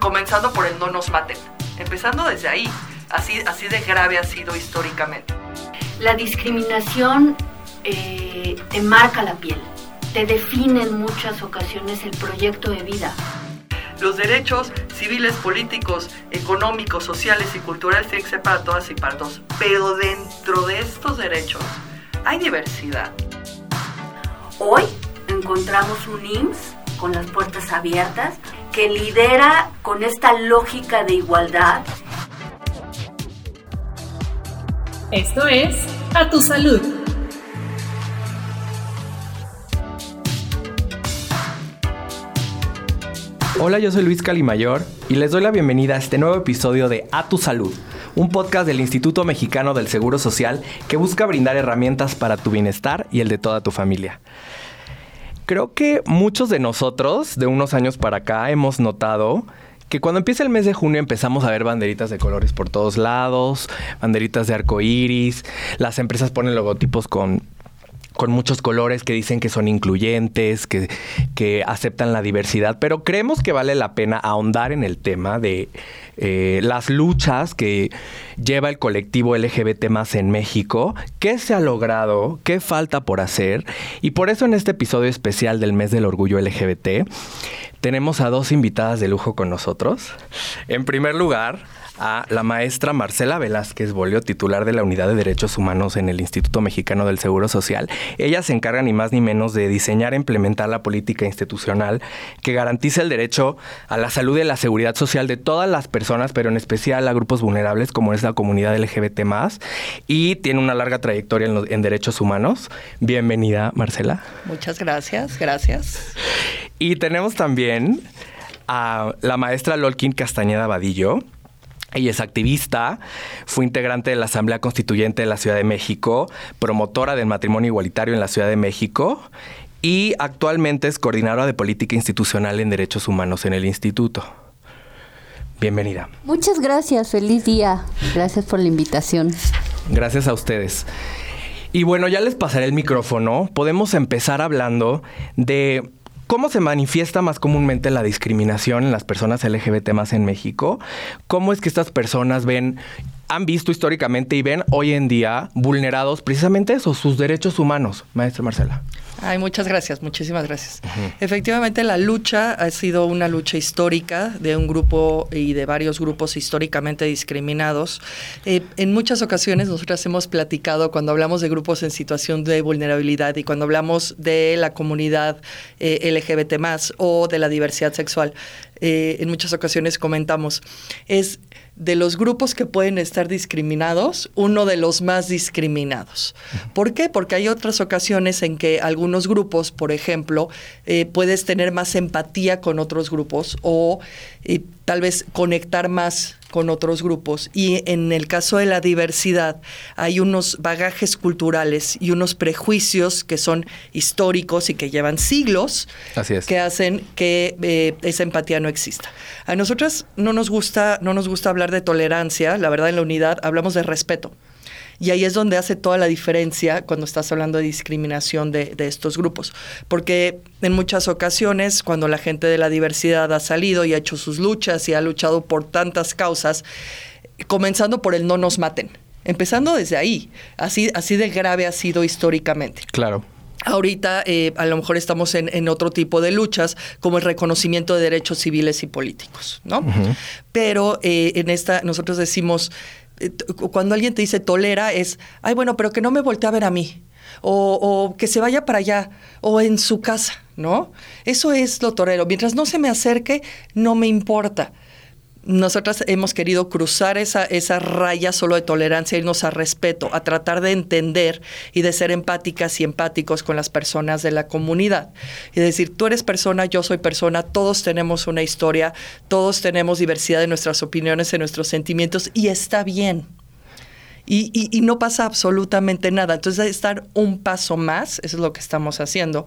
comenzando por el no nos maten. Empezando desde ahí, así, así de grave ha sido históricamente. La discriminación eh, te marca la piel, te define en muchas ocasiones el proyecto de vida. Los derechos civiles, políticos, económicos, sociales y culturales tienen que ser para todas y para todos. Pero dentro de estos derechos hay diversidad. Hoy encontramos un IMSS con las puertas abiertas que lidera con esta lógica de igualdad. Esto es A Tu Salud. Hola, yo soy Luis Calimayor y les doy la bienvenida a este nuevo episodio de A Tu Salud, un podcast del Instituto Mexicano del Seguro Social que busca brindar herramientas para tu bienestar y el de toda tu familia. Creo que muchos de nosotros, de unos años para acá, hemos notado que cuando empieza el mes de junio empezamos a ver banderitas de colores por todos lados, banderitas de arco iris, las empresas ponen logotipos con con muchos colores que dicen que son incluyentes, que, que, aceptan la diversidad, pero creemos que vale la pena ahondar en el tema de eh, las luchas que lleva el colectivo LGBT más en México, qué se ha logrado, qué falta por hacer, y por eso en este episodio especial del mes del orgullo LGBT tenemos a dos invitadas de lujo con nosotros. En primer lugar, a la maestra Marcela Velázquez Bolio, titular de la Unidad de Derechos Humanos en el Instituto Mexicano del Seguro Social. Ella se encarga ni más ni menos de diseñar e implementar la política institucional que garantice el derecho a la salud y la seguridad social de todas las personas, pero en especial a grupos vulnerables como es la comunidad LGBT y tiene una larga trayectoria en, en derechos humanos. Bienvenida, Marcela. Muchas gracias, gracias. Y tenemos también a la maestra Lolkin Castañeda Vadillo. Ella es activista, fue integrante de la Asamblea Constituyente de la Ciudad de México, promotora del matrimonio igualitario en la Ciudad de México y actualmente es coordinadora de política institucional en derechos humanos en el instituto. Bienvenida. Muchas gracias, feliz día. Gracias por la invitación. Gracias a ustedes. Y bueno, ya les pasaré el micrófono. Podemos empezar hablando de ¿Cómo se manifiesta más comúnmente la discriminación en las personas LGBT más en México? ¿Cómo es que estas personas ven, han visto históricamente y ven hoy en día vulnerados precisamente eso, sus derechos humanos? Maestra Marcela. Ay, muchas gracias, muchísimas gracias. Efectivamente, la lucha ha sido una lucha histórica de un grupo y de varios grupos históricamente discriminados. Eh, en muchas ocasiones nosotras hemos platicado cuando hablamos de grupos en situación de vulnerabilidad y cuando hablamos de la comunidad eh, LGBT más o de la diversidad sexual, eh, en muchas ocasiones comentamos, es de los grupos que pueden estar discriminados, uno de los más discriminados. ¿Por qué? Porque hay otras ocasiones en que algunos grupos, por ejemplo, eh, puedes tener más empatía con otros grupos o eh, tal vez conectar más con otros grupos. Y en el caso de la diversidad, hay unos bagajes culturales y unos prejuicios que son históricos y que llevan siglos que hacen que eh, esa empatía no exista. A nosotras no nos gusta, no nos gusta hablar de tolerancia, la verdad en la unidad hablamos de respeto. Y ahí es donde hace toda la diferencia cuando estás hablando de discriminación de, estos grupos. Porque en muchas ocasiones, cuando la gente de la diversidad ha salido y ha hecho sus luchas y ha luchado por tantas causas, comenzando por el no nos maten. Empezando desde ahí. Así, así de grave ha sido históricamente. Claro. Ahorita eh, a lo mejor estamos en, otro tipo de luchas, como el reconocimiento de derechos civiles y políticos, ¿no? Pero eh, en esta nosotros decimos, cuando alguien te dice tolera es, ay, bueno, pero que no me voltee a ver a mí. O, o, que se vaya para allá, o en su casa, ¿no? Eso es lo torero. Mientras no se me acerque, no me importa nosotras hemos querido cruzar esa, esa raya solo de tolerancia, irnos a respeto, a tratar de entender y de ser empáticas y empáticos con las personas de la comunidad. Y decir, tú eres persona, yo soy persona, todos tenemos una historia, todos tenemos diversidad de nuestras opiniones, de nuestros sentimientos, y está bien y, no pasa absolutamente nada. Entonces, estar un paso más, eso es lo que estamos haciendo.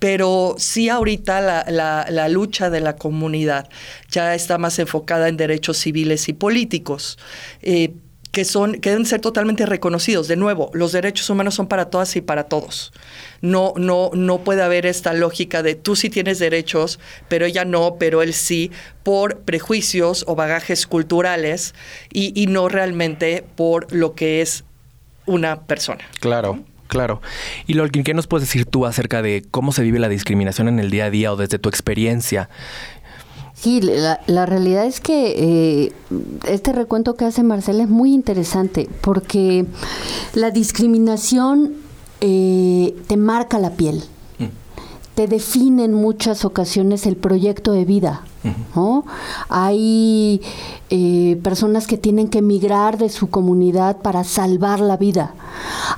Pero sí ahorita la, lucha de la comunidad ya está más enfocada en derechos civiles y políticos. Eh, que son que deben ser totalmente reconocidos. De nuevo, los derechos humanos son para todas y para todos. No no no puede haber esta lógica de tú sí tienes derechos, pero ella no, pero él sí, por prejuicios o bagajes culturales y, y no realmente por lo que es una persona. Claro. Claro. Y Lolkin, ¿qué nos puedes decir tú acerca de cómo se vive la discriminación en el día a día o desde tu experiencia? Sí, la, la realidad es que eh, este recuento que hace Marcela es muy interesante porque la discriminación eh, te marca la piel, te define en muchas ocasiones el proyecto de vida. ¿no? Hay eh, personas que tienen que emigrar de su comunidad para salvar la vida.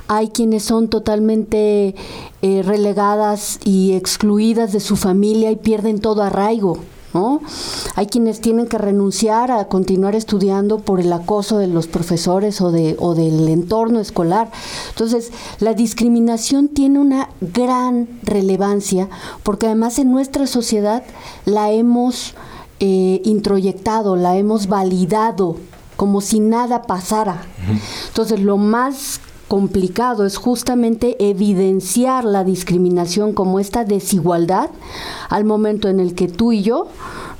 Hay quienes son totalmente eh, relegadas y excluidas de su familia y pierden todo arraigo. ¿No? Hay quienes tienen que renunciar a continuar estudiando por el acoso de los profesores o, de, o del entorno escolar. Entonces, la discriminación tiene una gran relevancia porque además en nuestra sociedad la hemos eh, introyectado, la hemos validado como si nada pasara. Entonces, lo más complicado es justamente evidenciar la discriminación como esta desigualdad al momento en el que tú y yo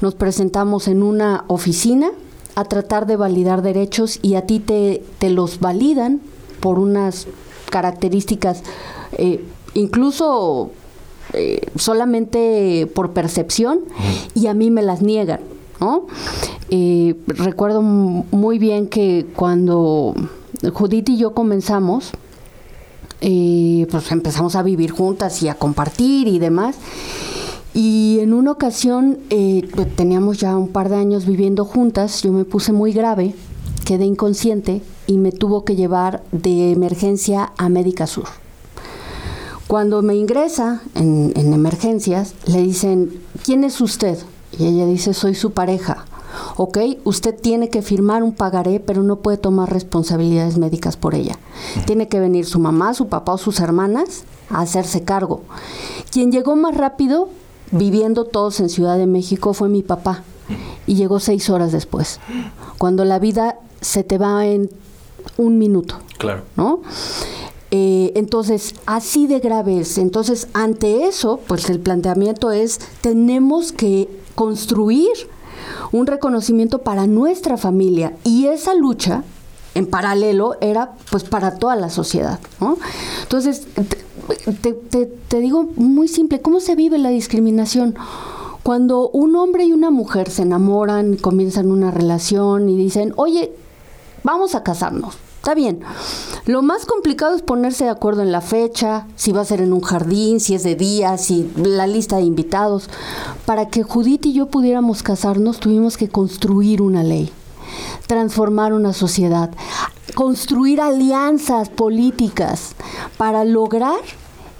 nos presentamos en una oficina a tratar de validar derechos y a ti te, te los validan por unas características eh, incluso eh, solamente por percepción y a mí me las niegan. ¿no? Eh, recuerdo muy bien que cuando Judith y yo comenzamos, eh, pues empezamos a vivir juntas y a compartir y demás. Y en una ocasión, eh, pues, teníamos ya un par de años viviendo juntas, yo me puse muy grave, quedé inconsciente y me tuvo que llevar de emergencia a Médica Sur. Cuando me ingresa en, en emergencias, le dicen, ¿quién es usted? Y ella dice, soy su pareja. Ok, usted tiene que firmar un pagaré, pero no puede tomar responsabilidades médicas por ella. Tiene que venir su mamá, su papá o sus hermanas a hacerse cargo. Quien llegó más rápido, viviendo todos en Ciudad de México, fue mi papá. Y llegó seis horas después. Cuando la vida se te va en un minuto. Claro. ¿No? Eh, entonces, así de grave es. Entonces, ante eso, pues el planteamiento es, tenemos que construir un reconocimiento para nuestra familia y esa lucha en paralelo era pues para toda la sociedad. ¿no? Entonces, te, te, te digo muy simple, ¿cómo se vive la discriminación? Cuando un hombre y una mujer se enamoran, comienzan una relación y dicen, oye, vamos a casarnos. Está bien. Lo más complicado es ponerse de acuerdo en la fecha, si va a ser en un jardín, si es de día, si la lista de invitados. Para que Judith y yo pudiéramos casarnos, tuvimos que construir una ley, transformar una sociedad, construir alianzas políticas para lograr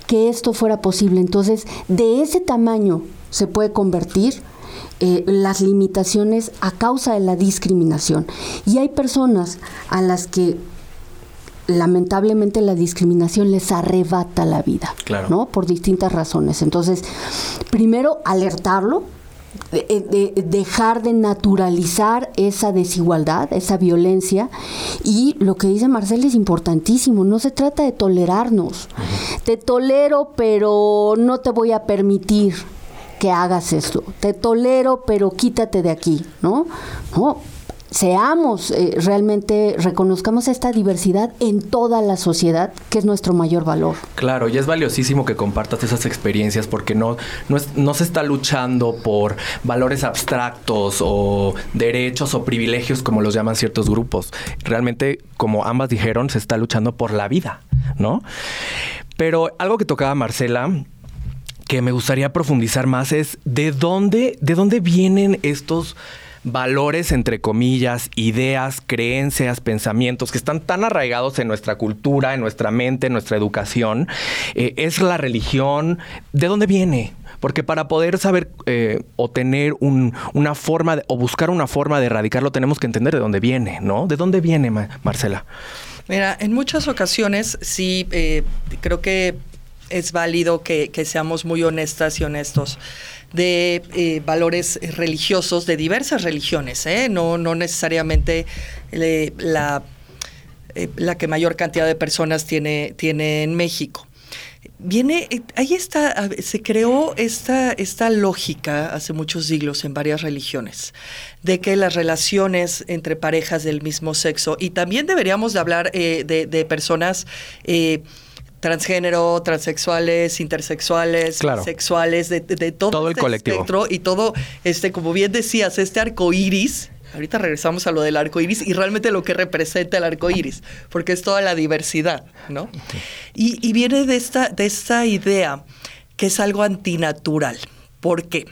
que esto fuera posible. Entonces, de ese tamaño se puede convertir eh, las limitaciones a causa de la discriminación. Y hay personas a las que lamentablemente la discriminación les arrebata la vida, Claro. ¿no? Por distintas razones. Entonces, primero alertarlo, de, de dejar de naturalizar esa desigualdad, esa violencia. Y lo que dice Marcel es importantísimo, no se trata de tolerarnos. Te tolero, pero no te voy a permitir que hagas esto. Te tolero, pero quítate de aquí, ¿no? No, seamos eh, realmente, reconozcamos esta diversidad en toda la sociedad, que es nuestro mayor valor. Claro, y es valiosísimo que compartas esas experiencias porque no, no, no se está luchando por valores abstractos o derechos o privilegios como los llaman ciertos grupos. Realmente, como ambas dijeron, se está luchando por la vida, ¿no? Pero algo que tocaba Marcela que me gustaría profundizar más es de dónde, de dónde vienen estos valores, entre comillas, ideas, creencias, pensamientos que están tan arraigados en nuestra cultura, en nuestra mente, en nuestra educación. Eh, es la religión. ¿De dónde viene? Porque para poder saber eh, o tener un- una forma o buscar una forma de erradicarlo, tenemos que entender de dónde viene, ¿no? ¿De dónde viene, Ma- Marcela? Mira, en muchas ocasiones sí eh, creo que es válido que seamos muy honestas y honestos de eh, valores religiosos de diversas religiones, ¿eh? no, no necesariamente eh, la la que mayor cantidad de personas tiene, tiene en México. Viene, ahí está, se creó esta, esta lógica hace muchos siglos en varias religiones, de que las relaciones entre parejas del mismo sexo, y también deberíamos de hablar de, personas transgénero, transexuales, intersexuales, sexuales, de, todo, el este colectivo. y todo, este, como bien decías, este arco iris. Ahorita regresamos a lo del arco iris y realmente lo que representa el arco iris, porque es toda la diversidad, ¿no? Y, viene de esta, de esta idea que es algo antinatural. ¿Por qué?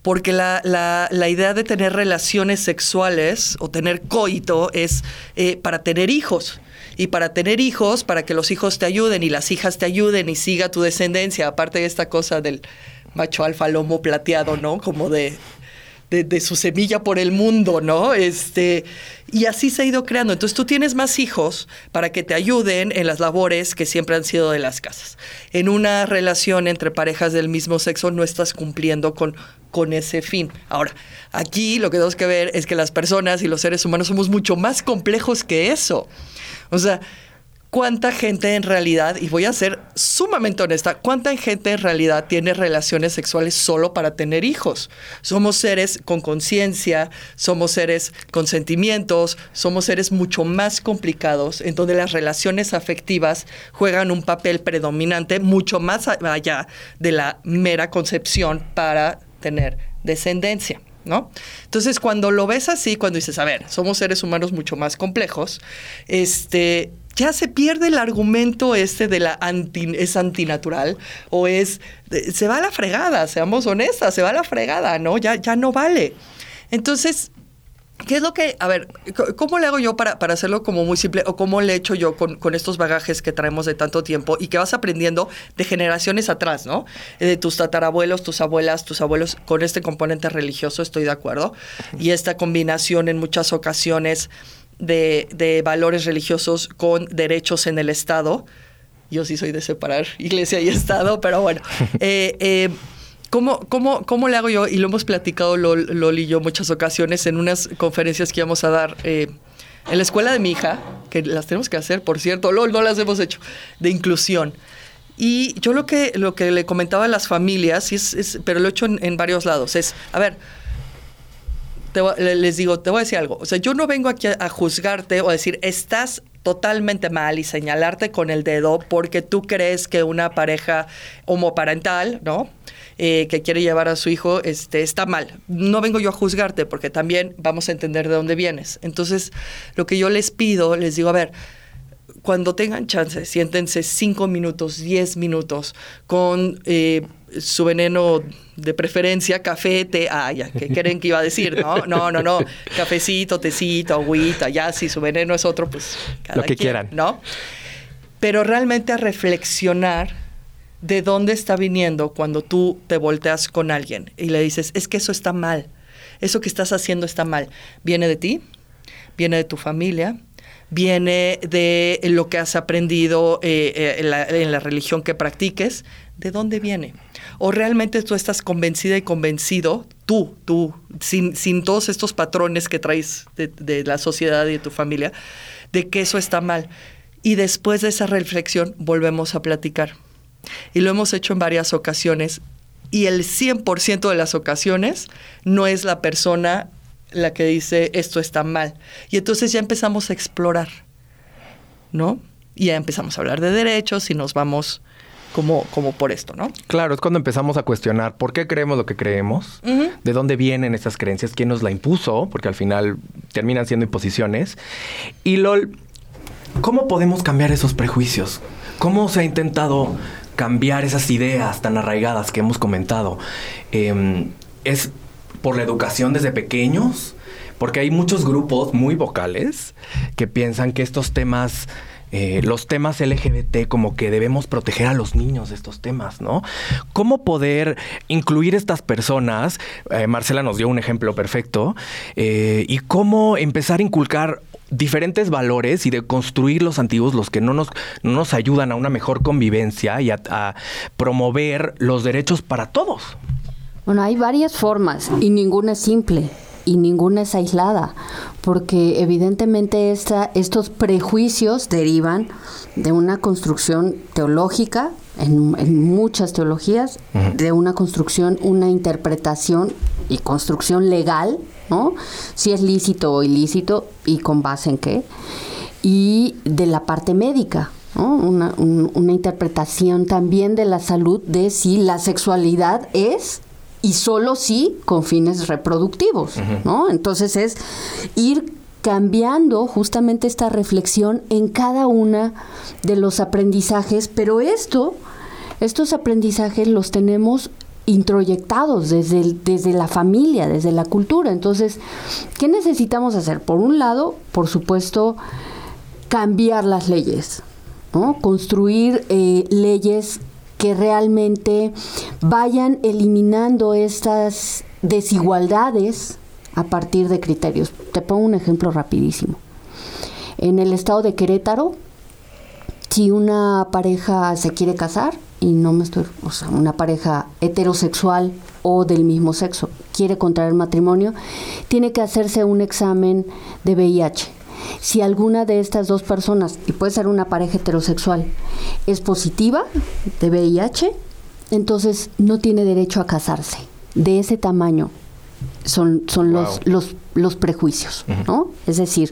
Porque la, la, idea de tener relaciones sexuales o tener coito es eh, para tener hijos y para tener hijos, para que los hijos te ayuden y las hijas te ayuden y siga tu descendencia, aparte de esta cosa del macho alfa lomo plateado, ¿no? Como de, de, su semilla por el mundo, ¿no? Este, y así se ha ido creando. Entonces tú tienes más hijos para que te ayuden en las labores que siempre han sido de las casas. En una relación entre parejas del mismo sexo no estás cumpliendo con, con ese fin. Ahora, aquí lo que tenemos que ver es que las personas y los seres humanos somos mucho más complejos que eso. O sea, ¿cuánta gente en realidad, y voy a ser sumamente honesta, cuánta gente en realidad tiene relaciones sexuales solo para tener hijos? Somos seres con conciencia, somos seres con sentimientos, somos seres mucho más complicados, en donde las relaciones afectivas juegan un papel predominante mucho más allá de la mera concepción para tener descendencia. ¿no? Entonces, cuando lo ves así, cuando dices, a ver, somos seres humanos mucho más complejos, este, ya se pierde el argumento este de la anti, es antinatural o es, se va a la fregada, seamos honestas, se va a la fregada, ¿no? Ya, ya no vale. Entonces, ¿Qué es lo que, a ver, cómo le hago yo para, para hacerlo como muy simple o cómo le he hecho yo con, con, estos bagajes que traemos de tanto tiempo y que vas aprendiendo de generaciones atrás, ¿no? Eh, de tus tatarabuelos, tus abuelas, tus abuelos, con este componente religioso, estoy de acuerdo. Y esta combinación en muchas ocasiones de, de valores religiosos con derechos en el Estado. Yo sí soy de separar iglesia y Estado, pero bueno. Eh, eh, ¿Cómo, cómo, cómo le hago yo? Y lo hemos platicado Loli y yo muchas ocasiones en unas conferencias que íbamos a dar eh, en la escuela de mi hija, que las tenemos que hacer, por cierto, LOL, no las hemos hecho, de inclusión. Y yo lo que, lo que le comentaba a las familias, es, pero lo he hecho en, varios lados, es, a ver, les digo, te voy a decir algo. O sea, yo no vengo aquí a, a, juzgarte o a decir, estás totalmente mal y señalarte con el dedo porque tú crees que una pareja homoparental, ¿no? Eh, que quiere llevar a su hijo este, está mal. No vengo yo a juzgarte porque también vamos a entender de dónde vienes. Entonces, lo que yo les pido, les digo, a ver, cuando tengan chance, siéntense cinco minutos, diez minutos con eh, su veneno de preferencia, café, té, ah, ya, ¿qué creen que iba a decir? No, no, no, no, cafecito, tecito, agüita, ya, si su veneno es otro, pues cada Lo que quieran. ¿no? Pero realmente a reflexionar de dónde está viniendo cuando tú te volteas con alguien y le dices, es que eso está mal, eso que estás haciendo está mal. ¿Viene de ti? ¿Viene de tu familia? ¿Viene de lo que has aprendido eh, eh, en, la, religión que practiques? ¿De dónde viene? ¿O realmente tú estás convencida y convencido, tú, tú, sin, sin todos estos patrones que traes de, de la sociedad y de tu familia, de que eso está mal? Y después de esa reflexión volvemos a platicar y lo hemos hecho en varias ocasiones. Y el 100% de las ocasiones no es la persona la que dice esto está mal. Y entonces ya empezamos a explorar, ¿no? Y ya empezamos a hablar de derechos y nos vamos como, como por esto, ¿no? Claro, es cuando empezamos a cuestionar por qué creemos lo que creemos, de dónde vienen estas creencias, quién nos la impuso, porque al final terminan siendo imposiciones. Y LOL, ¿cómo podemos cambiar esos prejuicios? ¿Cómo se ha intentado cambiar esas ideas tan arraigadas que hemos comentado. Em, es por la educación desde pequeños, porque hay muchos grupos muy vocales que piensan que estos temas... Eh, los temas LGBT como que debemos proteger a los niños de estos temas, ¿no? ¿Cómo poder incluir estas personas? Eh, Marcela nos dio un ejemplo perfecto. Eh, y cómo empezar a inculcar diferentes valores y de construir los antiguos, los que no nos, nos ayudan a una mejor convivencia y a, promover los derechos para todos. Bueno, hay varias formas y ninguna es simple. y ninguna es aislada, porque evidentemente esta, estos prejuicios derivan de una construcción teológica, en, en muchas teologías, de una construcción, una interpretación y construcción legal, ¿no? Si es lícito o ilícito y con base en qué, y de la parte médica, ¿no? Una, un- una interpretación también de la salud de si la sexualidad es y solo sí con fines reproductivos, ¿no? Entonces es ir cambiando justamente esta reflexión en cada una de los aprendizajes, pero esto, estos aprendizajes los tenemos introyectados desde, el- desde la familia, desde la cultura. Entonces, ¿qué necesitamos hacer? Por un lado, por supuesto, cambiar las leyes, ¿no? construir eh, leyes que realmente vayan eliminando estas desigualdades a partir de criterios. Te pongo un ejemplo rapidísimo. En el estado de Querétaro, si una pareja se quiere casar, y no me estoy, o sea, una pareja heterosexual o del mismo sexo quiere contraer matrimonio, tiene que hacerse un examen de VIH. Si alguna de estas dos personas, y puede ser una pareja heterosexual, es positiva de VIH, entonces no tiene derecho a casarse. De ese tamaño son, son Wow. los, los, los prejuicios, ¿no? Es decir,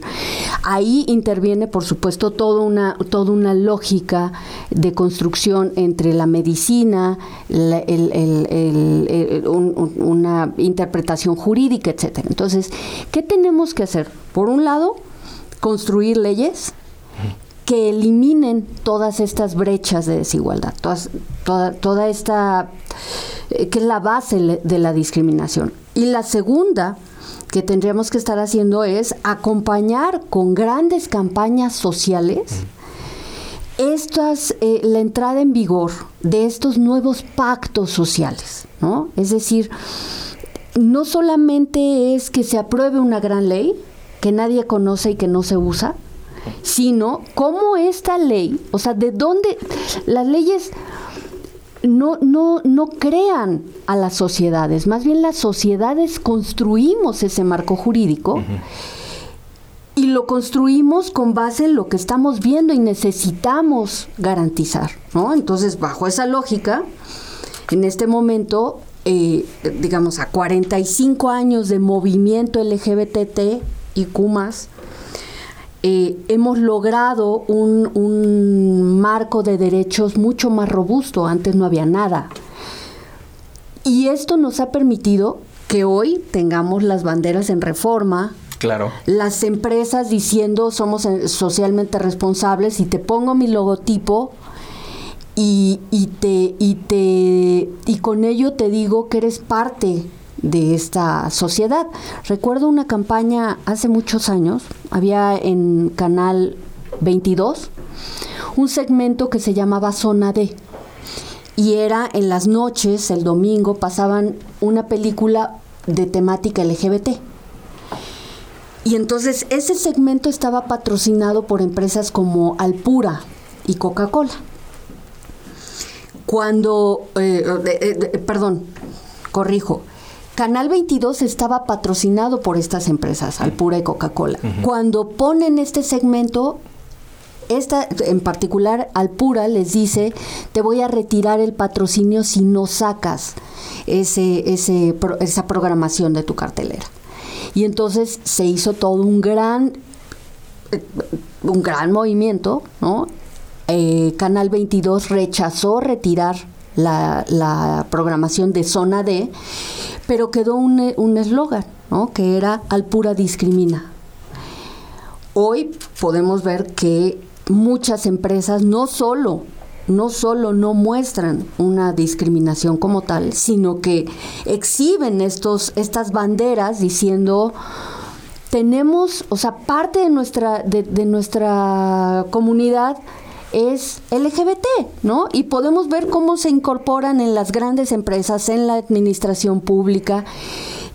ahí interviene, por supuesto, toda una, toda una lógica de construcción entre la medicina, la- el- el- el- el- un- un- una interpretación jurídica, etcétera. Entonces, ¿qué tenemos que hacer? Por un lado, construir leyes que eliminen todas estas brechas de desigualdad, todas, toda, toda esta, eh, que es la base de la discriminación. Y la segunda que tendríamos que estar haciendo es acompañar con grandes campañas sociales estas, eh, la entrada en vigor de estos nuevos pactos sociales, ¿no? Es decir, no solamente es que se apruebe una gran ley que nadie conoce y que no se usa, sino cómo esta ley, o sea, de dónde las leyes no, no, no crean a las sociedades, más bien las sociedades construimos ese marco jurídico y lo construimos con base en lo que estamos viendo y necesitamos garantizar, ¿no? Entonces, bajo esa lógica, en este momento, eh, digamos, a 45 años de movimiento LGBT y Q+, eh, hemos logrado un, un marco de derechos mucho más robusto. Antes no había nada. Y esto nos ha permitido que hoy tengamos las banderas en reforma, Claro. las empresas diciendo somos eh, socialmente responsables y te pongo mi logotipo y, y te y te y con ello te digo que eres parte de esta sociedad. Recuerdo una campaña hace muchos años, había en Canal 22 un segmento que se llamaba Zona D. Y era en las noches, el domingo, pasaban una película de temática LGBT. Y entonces ese segmento estaba patrocinado por empresas como Alpura y Coca-Cola. Cuando, eh, eh, eh, perdón, corrijo, Canal 22 estaba patrocinado por estas empresas, Alpura y Coca-Cola. Cuando ponen este segmento, esta en particular Alpura les dice, te voy a retirar el patrocinio si no sacas ese, ese, pro- esa programación de tu cartelera. Y entonces se hizo todo un gran, eh, un gran movimiento, ¿no? Eh, Canal 22 rechazó retirar la, la programación de Zona D, pero quedó un eh, un eslogan, ¿no? Que era Alpura discrimina. Hoy podemos ver que muchas empresas no solo no solo no muestran una discriminación como tal, sino que exhiben estos estas banderas diciendo tenemos, o sea, parte de nuestra de nuestra comunidad es LGBT, ¿no? Y podemos ver cómo se incorporan en las grandes empresas, en la administración pública.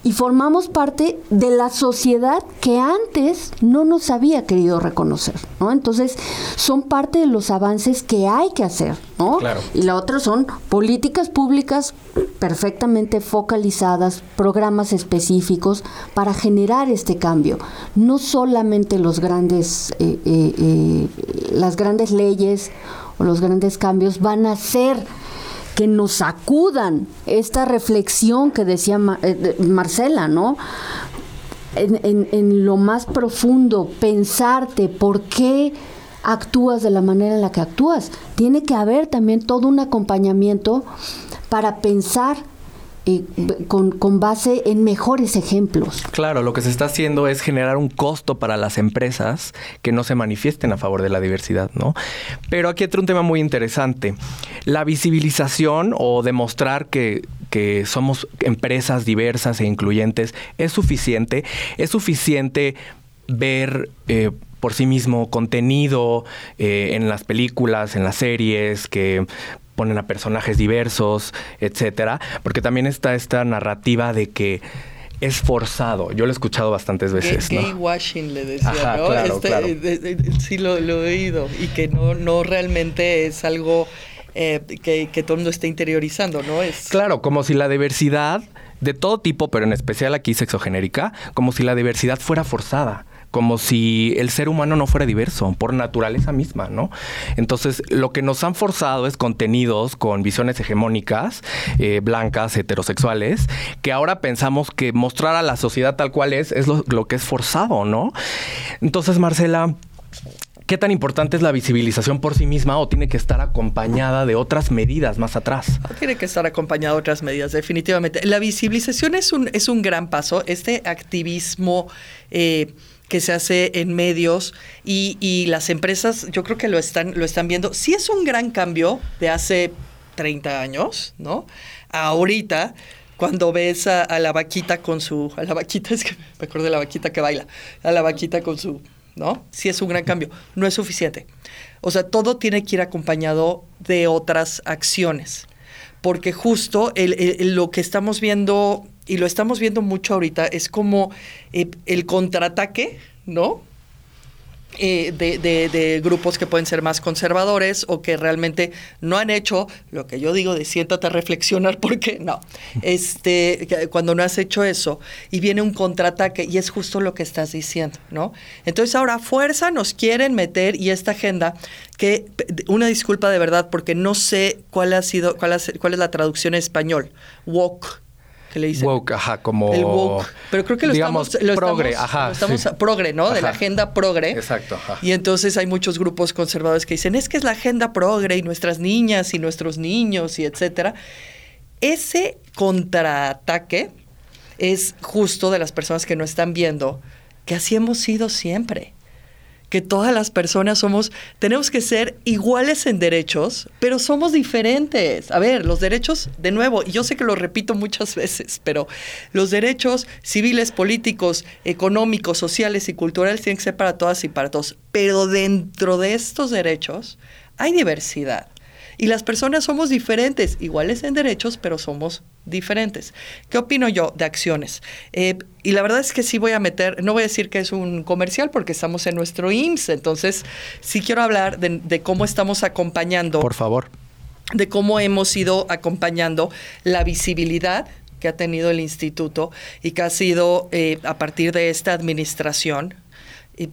Y formamos parte de la sociedad que antes no nos había querido reconocer, ¿no? Entonces, son parte de los avances que hay que hacer, ¿no? Claro. Y la otra son políticas públicas perfectamente focalizadas, programas específicos para generar este cambio. No solamente los grandes, eh, eh, eh, las grandes leyes o los grandes cambios van a hacer que nos sacudan esta reflexión que decía Marcela, ¿no? En, en, lo más profundo, pensarte por qué actúas de la manera en la que actúas. Tiene que haber también todo un acompañamiento para pensar con, base en mejores ejemplos. Claro, lo que se está haciendo es generar un costo para las empresas que no se manifiesten a favor de la diversidad, ¿no? Pero aquí entra un tema muy interesante. La visibilización o demostrar que, que somos empresas diversas e incluyentes es suficiente. Es suficiente ver... Eh, por sí mismo contenido eh, en las películas, en las series, que ponen a personajes diversos, etcétera, porque también está esta narrativa de que es forzado. Yo lo he escuchado bastantes veces. Gay, ¿no? washing le decía, ¿no? Este, sí lo, he oído y que no, no realmente es algo eh, que, que, todo el mundo está interiorizando, ¿no? Es... Claro, como si la diversidad de todo tipo, pero en especial aquí sexogenérica, como si la diversidad fuera forzada como si el ser humano no fuera diverso, por naturaleza misma, ¿no? Entonces, lo que nos han forzado es contenidos con visiones hegemónicas, eh, blancas, heterosexuales, que ahora pensamos que mostrar a la sociedad tal cual es es lo, que es forzado, ¿no? Entonces, Marcela, ¿Qué tan importante es la visibilización por sí misma o tiene que estar acompañada de otras medidas más atrás? tiene que estar acompañada de otras medidas, definitivamente. La visibilización es un, es un gran paso. Este activismo eh, que se hace en medios y, las empresas, yo creo que lo están, lo están viendo. Sí es un gran cambio de hace 30 años, ¿no? Ahorita, cuando ves a, la vaquita con su, a la vaquita, es que me acuerdo de la vaquita que baila, a la vaquita con su, ¿no? Sí es un gran cambio, no es suficiente. O sea, todo tiene que ir acompañado de otras acciones, porque justo lo que estamos viendo y lo estamos viendo mucho ahorita, es como eh, el contraataque, ¿no? Eh, de, de, grupos que pueden ser más conservadores o que realmente no han hecho lo que yo digo de siéntate a reflexionar porque no este cuando no has hecho eso y viene un contraataque y es justo lo que estás diciendo no entonces ahora fuerza nos quieren meter y esta agenda que una disculpa de verdad porque no sé cuál ha sido cuál, cuál es la traducción en español walk le Woke, ajá, como... El woke. Pero creo que lo digamos, estamos... progre, estamos, ajá. estamos progre, ¿no? De la agenda progre. Exacto, ajá. Y entonces hay muchos grupos conservadores que dicen, es que es la agenda progre y nuestras niñas y nuestros niños y etcétera. Ese contraataque es justo de las personas que no están viendo que así hemos sido siempre que todas las personas somos, tenemos que ser iguales en derechos, pero somos diferentes. A ver, los derechos, de nuevo, y yo sé que lo repito muchas veces, pero los derechos civiles, políticos, económicos, sociales y culturales tienen que ser para todas y para todos. Pero dentro de estos derechos hay diversidad. Y las personas somos diferentes, iguales en derechos, pero somos diferentes. ¿Qué opino yo de acciones? Eh, y la verdad es que sí voy a meter, no voy a decir que es un comercial porque estamos en nuestro IMSS, entonces sí quiero hablar de, cómo estamos acompañando. Por favor. De cómo hemos ido acompañando la visibilidad que ha tenido el instituto y que ha sido eh, a partir de esta administración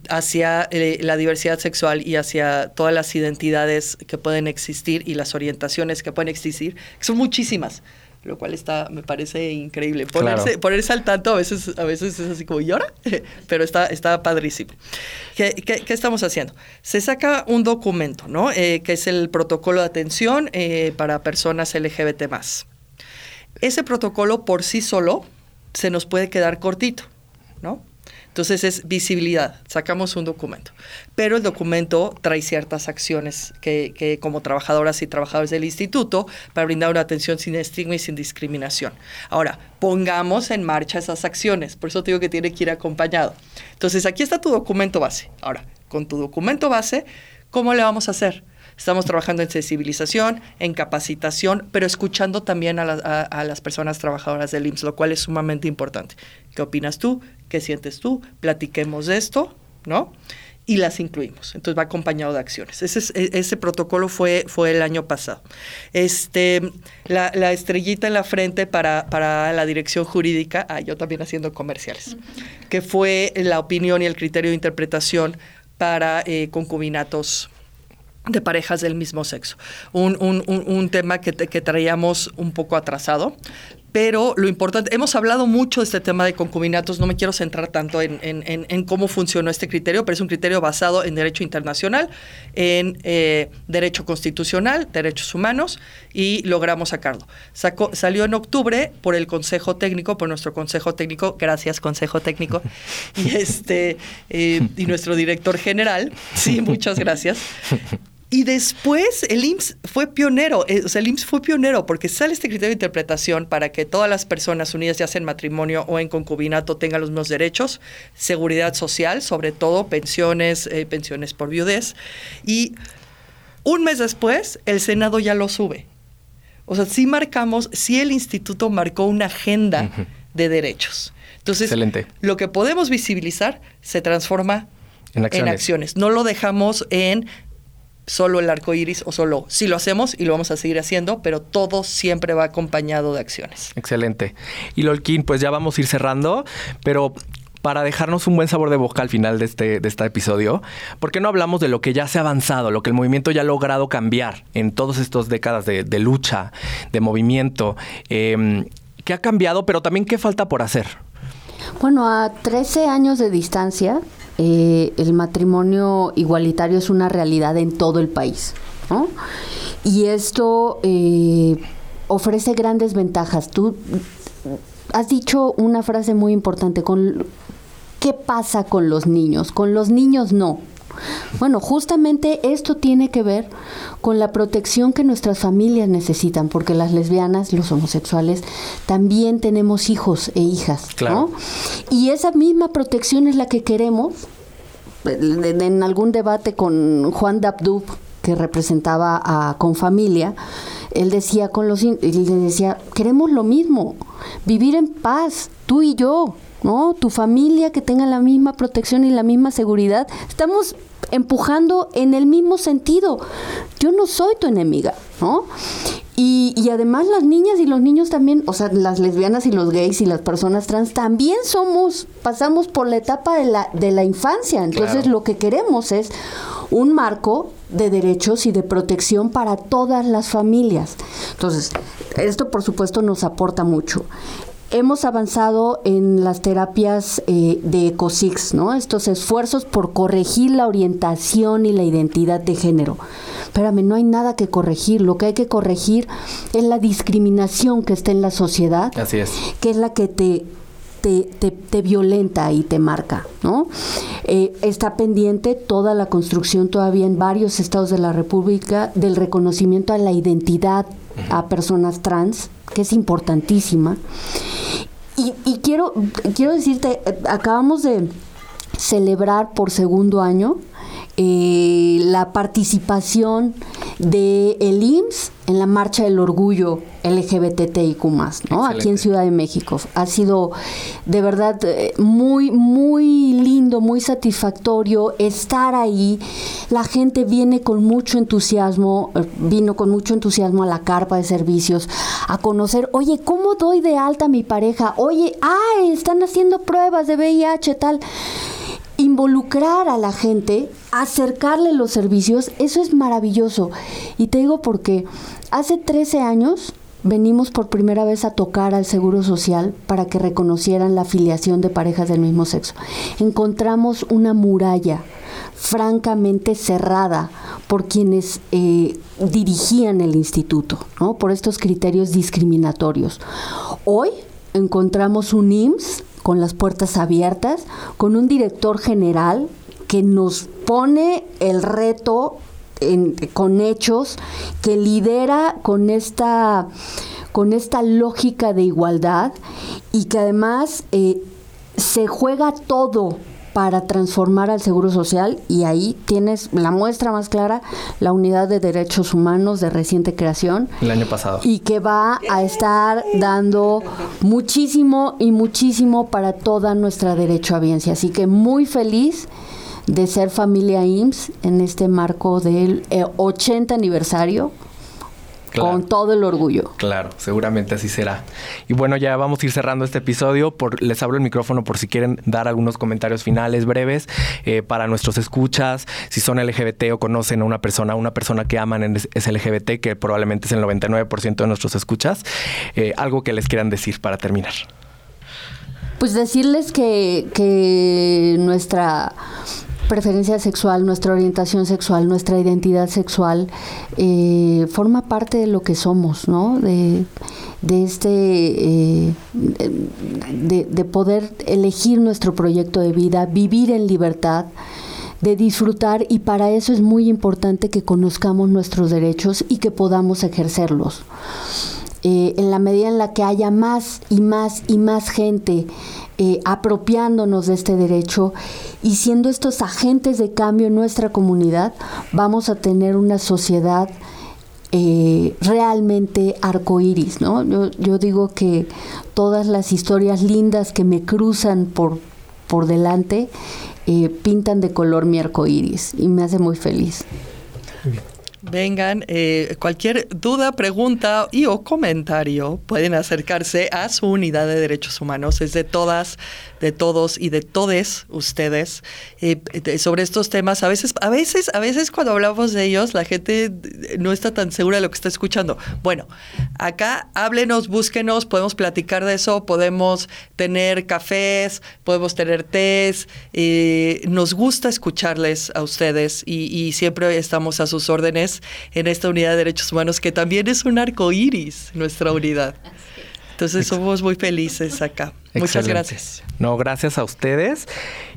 hacia eh, la diversidad sexual y hacia todas las identidades que pueden existir y las orientaciones que pueden existir, que son muchísimas, lo cual está, me parece increíble. Ponerse, ponerse al tanto a veces, a veces es así como, ¿y ahora? Pero está, está padrísimo. ¿Qué, ¿Qué, qué, estamos haciendo? Se saca un documento, ¿no? Eh, que es el protocolo de atención eh, para personas LGBT+. Ese protocolo por sí solo se nos puede quedar cortito, ¿no? Entonces es visibilidad, sacamos un documento, pero el documento trae ciertas acciones que, que, como trabajadoras y trabajadores del instituto para brindar una atención sin estigma y sin discriminación. Ahora, pongamos en marcha esas acciones, por eso te digo que tiene que ir acompañado. Entonces aquí está tu documento base. Ahora, con tu documento base, ¿cómo le vamos a hacer? Estamos trabajando en sensibilización, en capacitación, pero escuchando también a, la- a- a las personas trabajadoras del IMSS, lo cual es sumamente importante. ¿Qué opinas tú? ¿Qué sientes tú? Platiquemos de esto, ¿no? y las incluimos. Entonces va acompañado de acciones. Ese, es- e- ese protocolo fue, fue el año pasado. Este, la, la estrellita en la frente para, para la dirección jurídica, ah, yo también haciendo comerciales, que fue la opinión y el criterio de interpretación para eh, concubinatos de parejas del mismo sexo. Un, un- un- un tema que, que traíamos un poco atrasado, pero lo importante, hemos hablado mucho de este tema de concubinatos, no me quiero centrar tanto en, en- en- en cómo funcionó este criterio, pero es un criterio basado en derecho internacional, en eh, derecho constitucional, derechos humanos, y logramos sacarlo. Sacó- salió en octubre por el Consejo Técnico, por nuestro Consejo Técnico, gracias Consejo Técnico, y, este, eh, y nuestro director general, sí, muchas gracias. Y después el IMSS fue pionero, eh, o sea, el IMSS fue pionero porque sale este criterio de interpretación para que todas las personas unidas, ya sea en matrimonio o en concubinato, tengan los mismos derechos, seguridad social, sobre todo pensiones, eh, pensiones por viudez. Y un mes después, el Senado ya lo sube. O sea, sí marcamos, sí el instituto marcó una agenda de derechos. Entonces, Excelente. lo que podemos visibilizar se transforma En en acciones. acciones. No lo dejamos en solo el arco iris o solo. Sí lo hacemos y lo vamos a seguir haciendo, pero todo siempre va acompañado de acciones. Excelente. Y Lolkin, pues ya vamos a ir cerrando, pero para dejarnos un buen sabor de boca al final de este, de este episodio, ¿por qué no hablamos de lo que ya se ha avanzado, lo que el movimiento ya ha logrado cambiar en todas estas décadas de, de lucha, de movimiento? Eh, ¿Qué ha cambiado, pero también qué falta por hacer? Bueno, a 13 años de distancia, eh, el matrimonio igualitario es una realidad en todo el país. ¿no? Y esto eh, ofrece grandes ventajas. Tú has dicho una frase muy importante, con, ¿qué pasa con los niños? Con los niños no. Bueno, justamente esto tiene que ver con la protección que nuestras familias necesitan, porque las lesbianas, los homosexuales, también tenemos hijos e hijas, Claro. ¿no? Y esa misma protección es la que queremos. En algún debate con Juan Dabdub, que representaba a Confamilia, él decía con los él le decía, queremos lo mismo, vivir en paz, tú y yo, ¿no? Tu familia que tenga la misma protección y la misma seguridad. Estamos empujando en el mismo sentido. Yo no soy tu enemiga, ¿no? Y, y además las niñas y los niños también, o sea, las lesbianas y los gays y las personas trans también somos, pasamos por la etapa de la, de la infancia. Entonces Claro. lo que queremos es un marco de derechos y de protección para todas las familias. Entonces, esto por supuesto nos aporta mucho. Hemos avanzado en las terapias eh, de ECOSIX, ¿no? Estos esfuerzos por corregir la orientación y la identidad de género. Espérame, no hay nada que corregir. Lo que hay que corregir es la discriminación que está en la sociedad Así es. que es la que te, te, te- te violenta y te marca, ¿no? Eh, está pendiente toda la construcción todavía en varios estados de la República del reconocimiento a la identidad a personas trans, que es importantísima. Y, y quiero, quiero decirte, eh, acabamos de celebrar por segundo año eh, la participación de el IMSS en la marcha del orgullo LGBTIQ+, ¿no? Aquí en. Ciudad de México. Ha sido de verdad eh, muy, muy lindo, muy satisfactorio estar ahí. La gente viene con mucho entusiasmo, eh, vino con mucho entusiasmo a la carpa de servicios a conocer, oye, ¿cómo doy de alta a mi pareja? Oye, ay, están haciendo pruebas de VIH, tal involucrar a la gente, acercarle los servicios, eso es maravilloso. Y te digo porque hace 13 años venimos por primera vez a tocar al Seguro Social para que reconocieran la afiliación de parejas del mismo sexo. Encontramos una muralla francamente cerrada por quienes eh, dirigían el instituto, ¿no? por estos criterios discriminatorios. Hoy encontramos un IMSS con las puertas abiertas, con un director general que nos pone el reto en- con hechos, que lidera con esta, con esta lógica de igualdad y que además eh, se juega todo para transformar al Seguro Social y ahí tienes la muestra más clara, la Unidad de Derechos Humanos de reciente creación. El año pasado. Y que va a estar dando muchísimo y muchísimo para toda nuestra derecho a. Así que muy feliz de ser familia IMSS en este marco del 80 eh, aniversario con todo el orgullo. Claro, seguramente así será. Y bueno, ya vamos a ir cerrando este episodio. Por, les abro el micrófono por si quieren dar algunos comentarios finales breves eh, para nuestros escuchas. Si son LGBT o conocen a una persona, una persona que aman es LGBT, que probablemente es el 99% de nuestros escuchas. Eh, algo que les quieran decir para terminar. Pues decirles que, que nuestra preferencia sexual, nuestra orientación sexual, nuestra identidad sexual, eh, forma parte de lo que somos, ¿no? De, este, eh, de, de poder elegir nuestro proyecto de vida, vivir en libertad de disfrutar y para eso es muy importante que conozcamos nuestros derechos y que podamos ejercerlos. Eh, en la medida en la que haya más y más y más gente eh, apropiándonos de este derecho y siendo estos agentes de cambio en nuestra comunidad, vamos a tener una sociedad eh, realmente arcoíris, ¿no? Yo, digo que todas las historias lindas que me cruzan por, por delante pintan de color mi arcoíris y me hace muy feliz. Vengan, eh, cualquier duda, pregunta y o comentario pueden acercarse a su unidad de derechos humanos. Es de todas, de todos y de todes ustedes eh, sobre estos temas. A veces, a veces, a veces cuando hablamos de ellos, la gente no está tan segura de lo que está escuchando. Bueno, acá háblenos, búsquenos, podemos platicar de eso, podemos tener cafés, podemos tener tés. Eh, nos gusta escucharles a ustedes y, y siempre estamos a sus órdenes en esta unidad de derechos humanos, que también es un arco iris, nuestra unidad. Entonces somos muy felices acá. Muchas gracias. No, gracias a ustedes.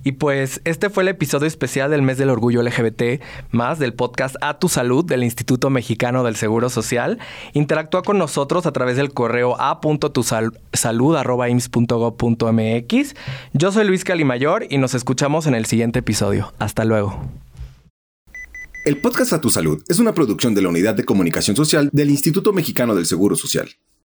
Y pues este fue el episodio especial del mes del orgullo LGBT, más del podcast A Tu Salud del Instituto Mexicano del Seguro Social. Interactúa con nosotros a través del correo a.tusalud.ims.gov.mx. Yo soy Luis Calimayor y nos escuchamos en el siguiente episodio. Hasta luego. El podcast A Tu Salud es una producción de la Unidad de Comunicación Social del Instituto Mexicano del Seguro Social.